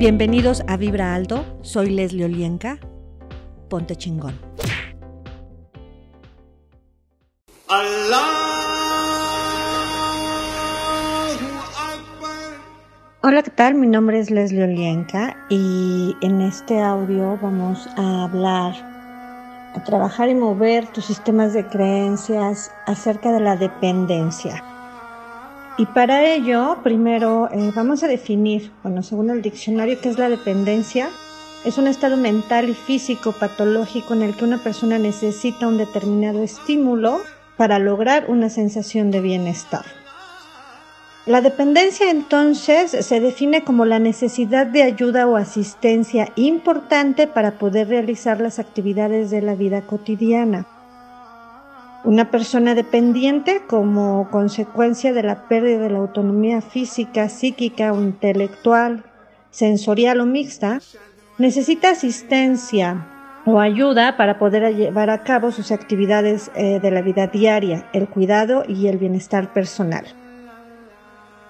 Bienvenidos a Vibra Alto, soy Leslie Olienka. Ponte chingón. Hola, ¿qué tal? Mi nombre es Leslie Olienka y en este audio vamos a hablar, a trabajar y mover tus sistemas de creencias acerca de la dependencia. Y para ello, primero eh, vamos a definir, bueno, según el diccionario, qué es la dependencia. Es un estado mental y físico patológico en el que una persona necesita un determinado estímulo para lograr una sensación de bienestar. La dependencia entonces se define como la necesidad de ayuda o asistencia importante para poder realizar las actividades de la vida cotidiana. Una persona dependiente como consecuencia de la pérdida de la autonomía física, psíquica o intelectual, sensorial o mixta, necesita asistencia o ayuda para poder llevar a cabo sus actividades eh, de la vida diaria, el cuidado y el bienestar personal.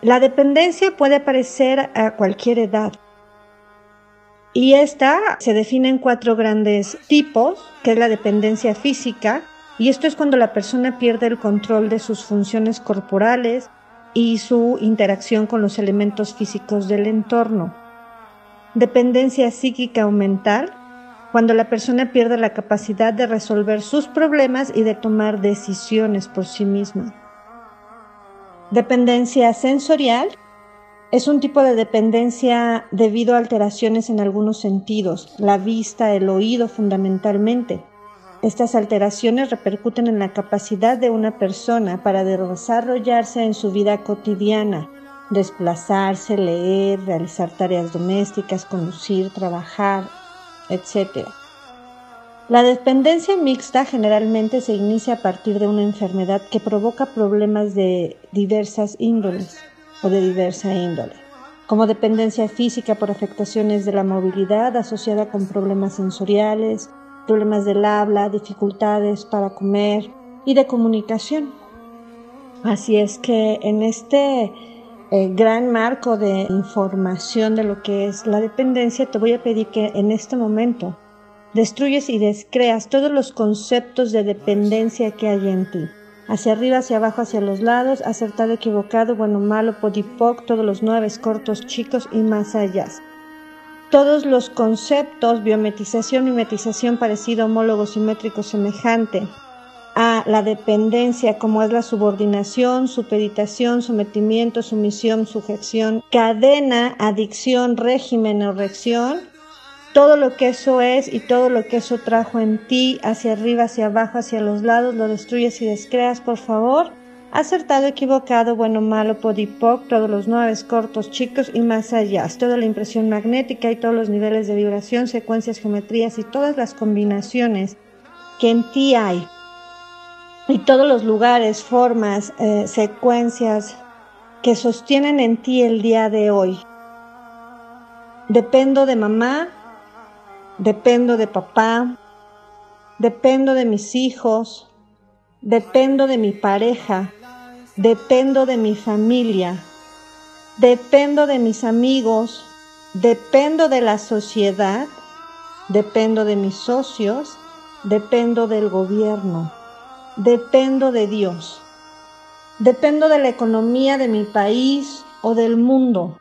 La dependencia puede aparecer a cualquier edad. Y esta se define en cuatro grandes tipos, que es la dependencia física, y esto es cuando la persona pierde el control de sus funciones corporales y su interacción con los elementos físicos del entorno. Dependencia psíquica o mental, cuando la persona pierde la capacidad de resolver sus problemas y de tomar decisiones por sí misma. Dependencia sensorial es un tipo de dependencia debido a alteraciones en algunos sentidos, la vista, el oído fundamentalmente. Estas alteraciones repercuten en la capacidad de una persona para desarrollarse en su vida cotidiana, desplazarse, leer, realizar tareas domésticas, conducir, trabajar, etc. La dependencia mixta generalmente se inicia a partir de una enfermedad que provoca problemas de diversas índoles o de diversa índole, como dependencia física por afectaciones de la movilidad asociada con problemas sensoriales, problemas del habla, dificultades para comer y de comunicación. Así es que en este eh, gran marco de información de lo que es la dependencia, te voy a pedir que en este momento destruyes y descreas todos los conceptos de dependencia que hay en ti. Hacia arriba, hacia abajo, hacia los lados, acertado, equivocado, bueno, malo, podipoc, todos los nueve cortos, chicos y más allá todos los conceptos, biometización, mimetización, parecido, homólogo, simétrico, semejante, a la dependencia, como es la subordinación, supeditación, sometimiento, sumisión, sujeción, cadena, adicción, régimen o reacción, todo lo que eso es y todo lo que eso trajo en ti, hacia arriba, hacia abajo, hacia los lados, lo destruyes y descreas, por favor acertado, equivocado, bueno, malo, podipoc, todos los nueve cortos, chicos y más allá, toda la impresión magnética y todos los niveles de vibración, secuencias, geometrías y todas las combinaciones que en ti hay. Y todos los lugares, formas, eh, secuencias que sostienen en ti el día de hoy. Dependo de mamá, dependo de papá, dependo de mis hijos, dependo de mi pareja, dependo de mi familia, dependo de mis amigos, dependo de la sociedad, dependo de mis socios, dependo del gobierno, dependo de Dios, dependo de la economía de mi país o del mundo.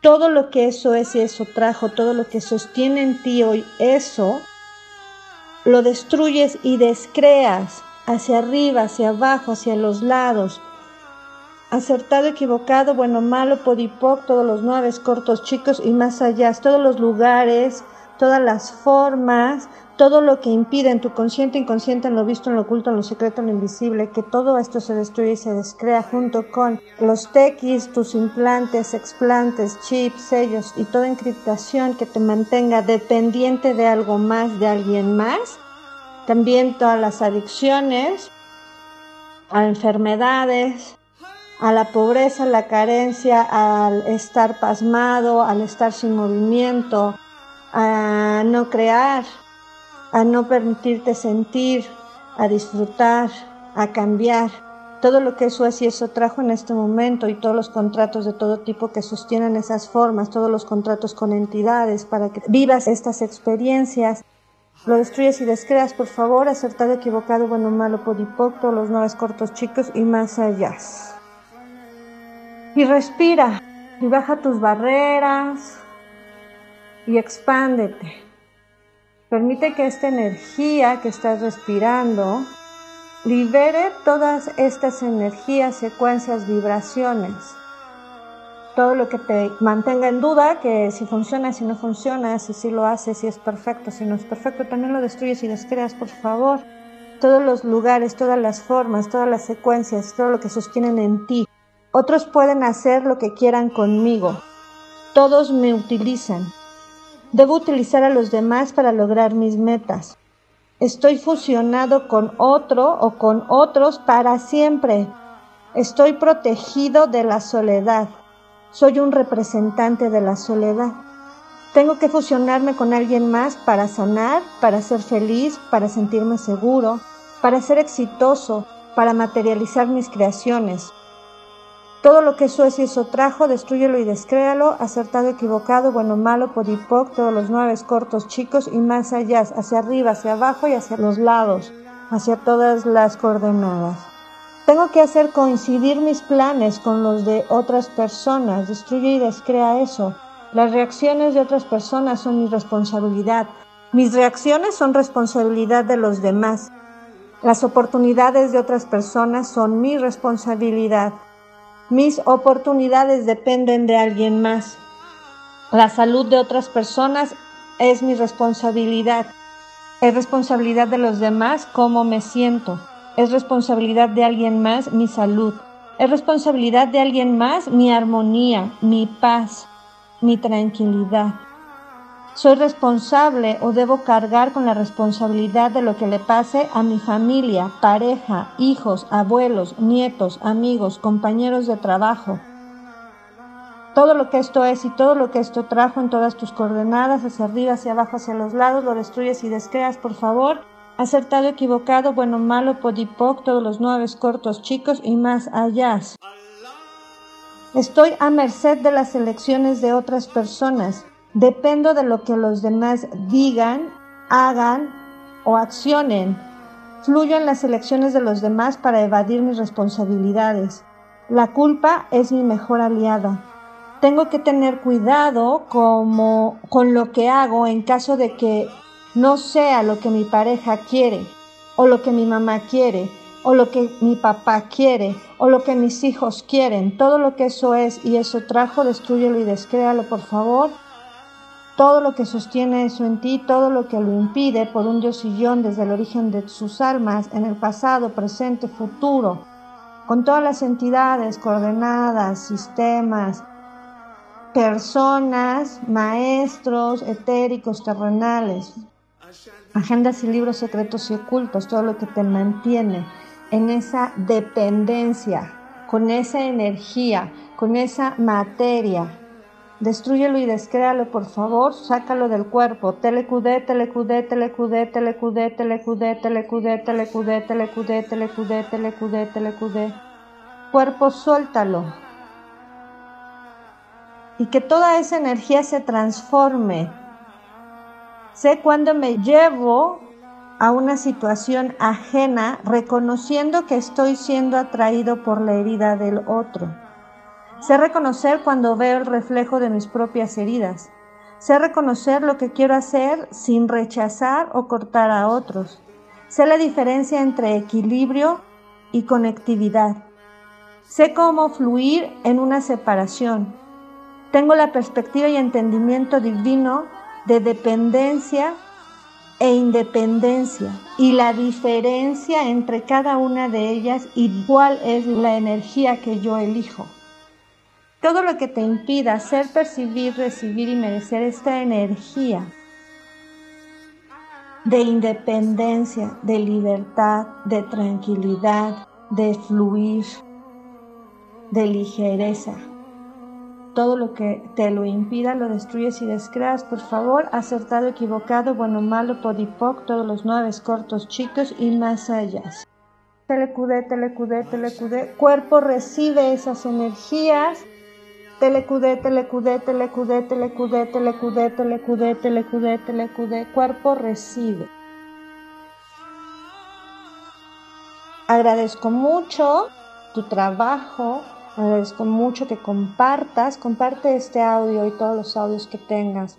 Todo lo que eso es y eso trajo, todo lo que sostiene en ti hoy eso, lo destruyes y descreas hacia arriba, hacia abajo, hacia los lados, acertado, equivocado, bueno, malo, podipoc, todos los nueve, cortos, chicos y más allá, todos los lugares, todas las formas, todo lo que impide en tu consciente, inconsciente, en lo visto, en lo oculto, en lo secreto, en lo invisible, que todo esto se destruye y se descrea junto con los tequis, tus implantes, explantes, chips, sellos y toda encriptación que te mantenga dependiente de algo más, de alguien más. También todas las adicciones a enfermedades, a la pobreza, a la carencia, al estar pasmado, al estar sin movimiento, a no crear, a no permitirte sentir, a disfrutar, a cambiar. todo lo que y eso trajo en este momento y todos los contratos de todo tipo que sostienen esas formas, todos los contratos con entidades para que vivas estas experiencias. Lo destruyes y descreas, por favor, acertado, equivocado, bueno, malo, podipocto, los nueve cortos chicos y más allá. Y respira y baja tus barreras y expándete. Permite que esta energía que estás respirando libere todas estas energías, secuencias, vibraciones. Todo lo que te mantenga en duda, que si funciona, si no funciona, si sí lo hace, si es perfecto, si no es perfecto, también lo destruyes y descreas, por favor. Todos los lugares, todas las formas, todas las secuencias, todo lo que sostienen en ti. Otros pueden hacer lo que quieran conmigo. Todos me utilizan. Debo utilizar a los demás para lograr mis metas. Estoy fusionado con otro o con otros para siempre. Estoy protegido de la soledad. Soy un representante de la soledad. Tengo que fusionarme con alguien más para sanar, para ser feliz, para sentirme seguro, para ser exitoso, para materializar mis creaciones. Todo lo que y eso trajo, destruyelo y descréalo, acertado, equivocado, bueno, malo, podipoc, todos los nueve cortos, chicos y más allá, hacia arriba, hacia abajo y hacia los lados, hacia todas las coordenadas. Tengo que hacer coincidir mis planes con los de otras personas, destruye y descrea eso. Las reacciones de otras personas son mi responsabilidad. Mis reacciones son responsabilidad de los demás. Las oportunidades de otras personas son mi responsabilidad. Mis oportunidades dependen de alguien más. La salud de otras personas es mi responsabilidad. Es responsabilidad de los demás cómo me siento. Es responsabilidad de alguien más mi salud. Es responsabilidad de alguien más mi armonía, mi paz, mi tranquilidad. Soy responsable o debo cargar con la responsabilidad de lo que le pase a mi familia, pareja, hijos, abuelos, nietos, amigos, compañeros de trabajo. Todo lo que esto es y todo lo que esto trajo en todas tus coordenadas, hacia arriba, hacia abajo, hacia los lados, lo destruyes y descreas, por favor. Acertado, equivocado, bueno, malo, podipoc, todos los nueve cortos, chicos y más allá. Estoy a merced de las elecciones de otras personas. Dependo de lo que los demás digan, hagan o accionen. Fluyo en las elecciones de los demás para evadir mis responsabilidades. La culpa es mi mejor aliada. Tengo que tener cuidado como con lo que hago en caso de que no sea lo que mi pareja quiere o lo que mi mamá quiere o lo que mi papá quiere o lo que mis hijos quieren. Todo lo que eso es y eso trajo, destruyelo y descréalo, por favor todo lo que sostiene eso en ti, todo lo que lo impide por un diosillón desde el origen de sus almas, en el pasado, presente, futuro, con todas las entidades, coordenadas, sistemas, personas, maestros, etéricos, terrenales, agendas y libros secretos y ocultos, todo lo que te mantiene en esa dependencia, con esa energía, con esa materia Destrúyelo y descréalo, por favor. Sácalo del cuerpo. Telecudé, telecudé, telecudé, telecudé, telecudé, telecudé, telecudé, telecudé, telecudé, telecudé, telecudé. Cuerpo, suéltalo. Y que toda esa energía se transforme. Sé cuando me llevo a una situación ajena reconociendo que estoy siendo atraído por la herida del otro. Sé reconocer cuando veo el reflejo de mis propias heridas. Sé reconocer lo que quiero hacer sin rechazar o cortar a otros. Sé la diferencia entre equilibrio y conectividad. Sé cómo fluir en una separación. Tengo la perspectiva y entendimiento divino de dependencia e independencia y la diferencia entre cada una de ellas y cuál es la energía que yo elijo. Todo lo que te impida hacer, percibir, recibir y merecer esta energía de independencia, de libertad, de tranquilidad, de fluir, de ligereza. Todo lo que te lo impida lo destruyes y descreas, por favor, acertado, equivocado, bueno, malo, podipoc, todos los nueve cortos chicos y más allá. telecudé, telecudé, telecudé. Cuerpo recibe esas energías. Telecudé, telecudé, telecudé, telecudé, telecudé, telecudé, telecudé, telecudé. Cuerpo recibe. Agradezco mucho tu trabajo, agradezco mucho que compartas, comparte este audio y todos los audios que tengas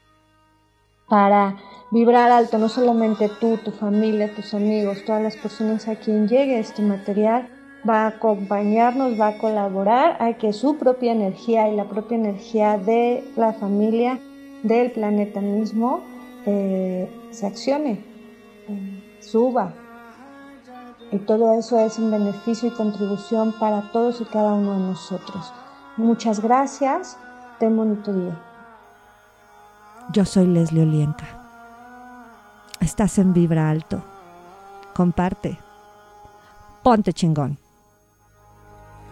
para vibrar alto, no solamente tú, tu familia, tus amigos, todas las personas a quien llegue este material, va a acompañarnos, va a colaborar a que su propia energía y la propia energía de la familia, del planeta mismo, eh, se accione, eh, suba. Y todo eso es un beneficio y contribución para todos y cada uno de nosotros. Muchas gracias, ten bonito día. Yo soy Leslie Olienka. Estás en Vibra Alto. Comparte. Ponte chingón.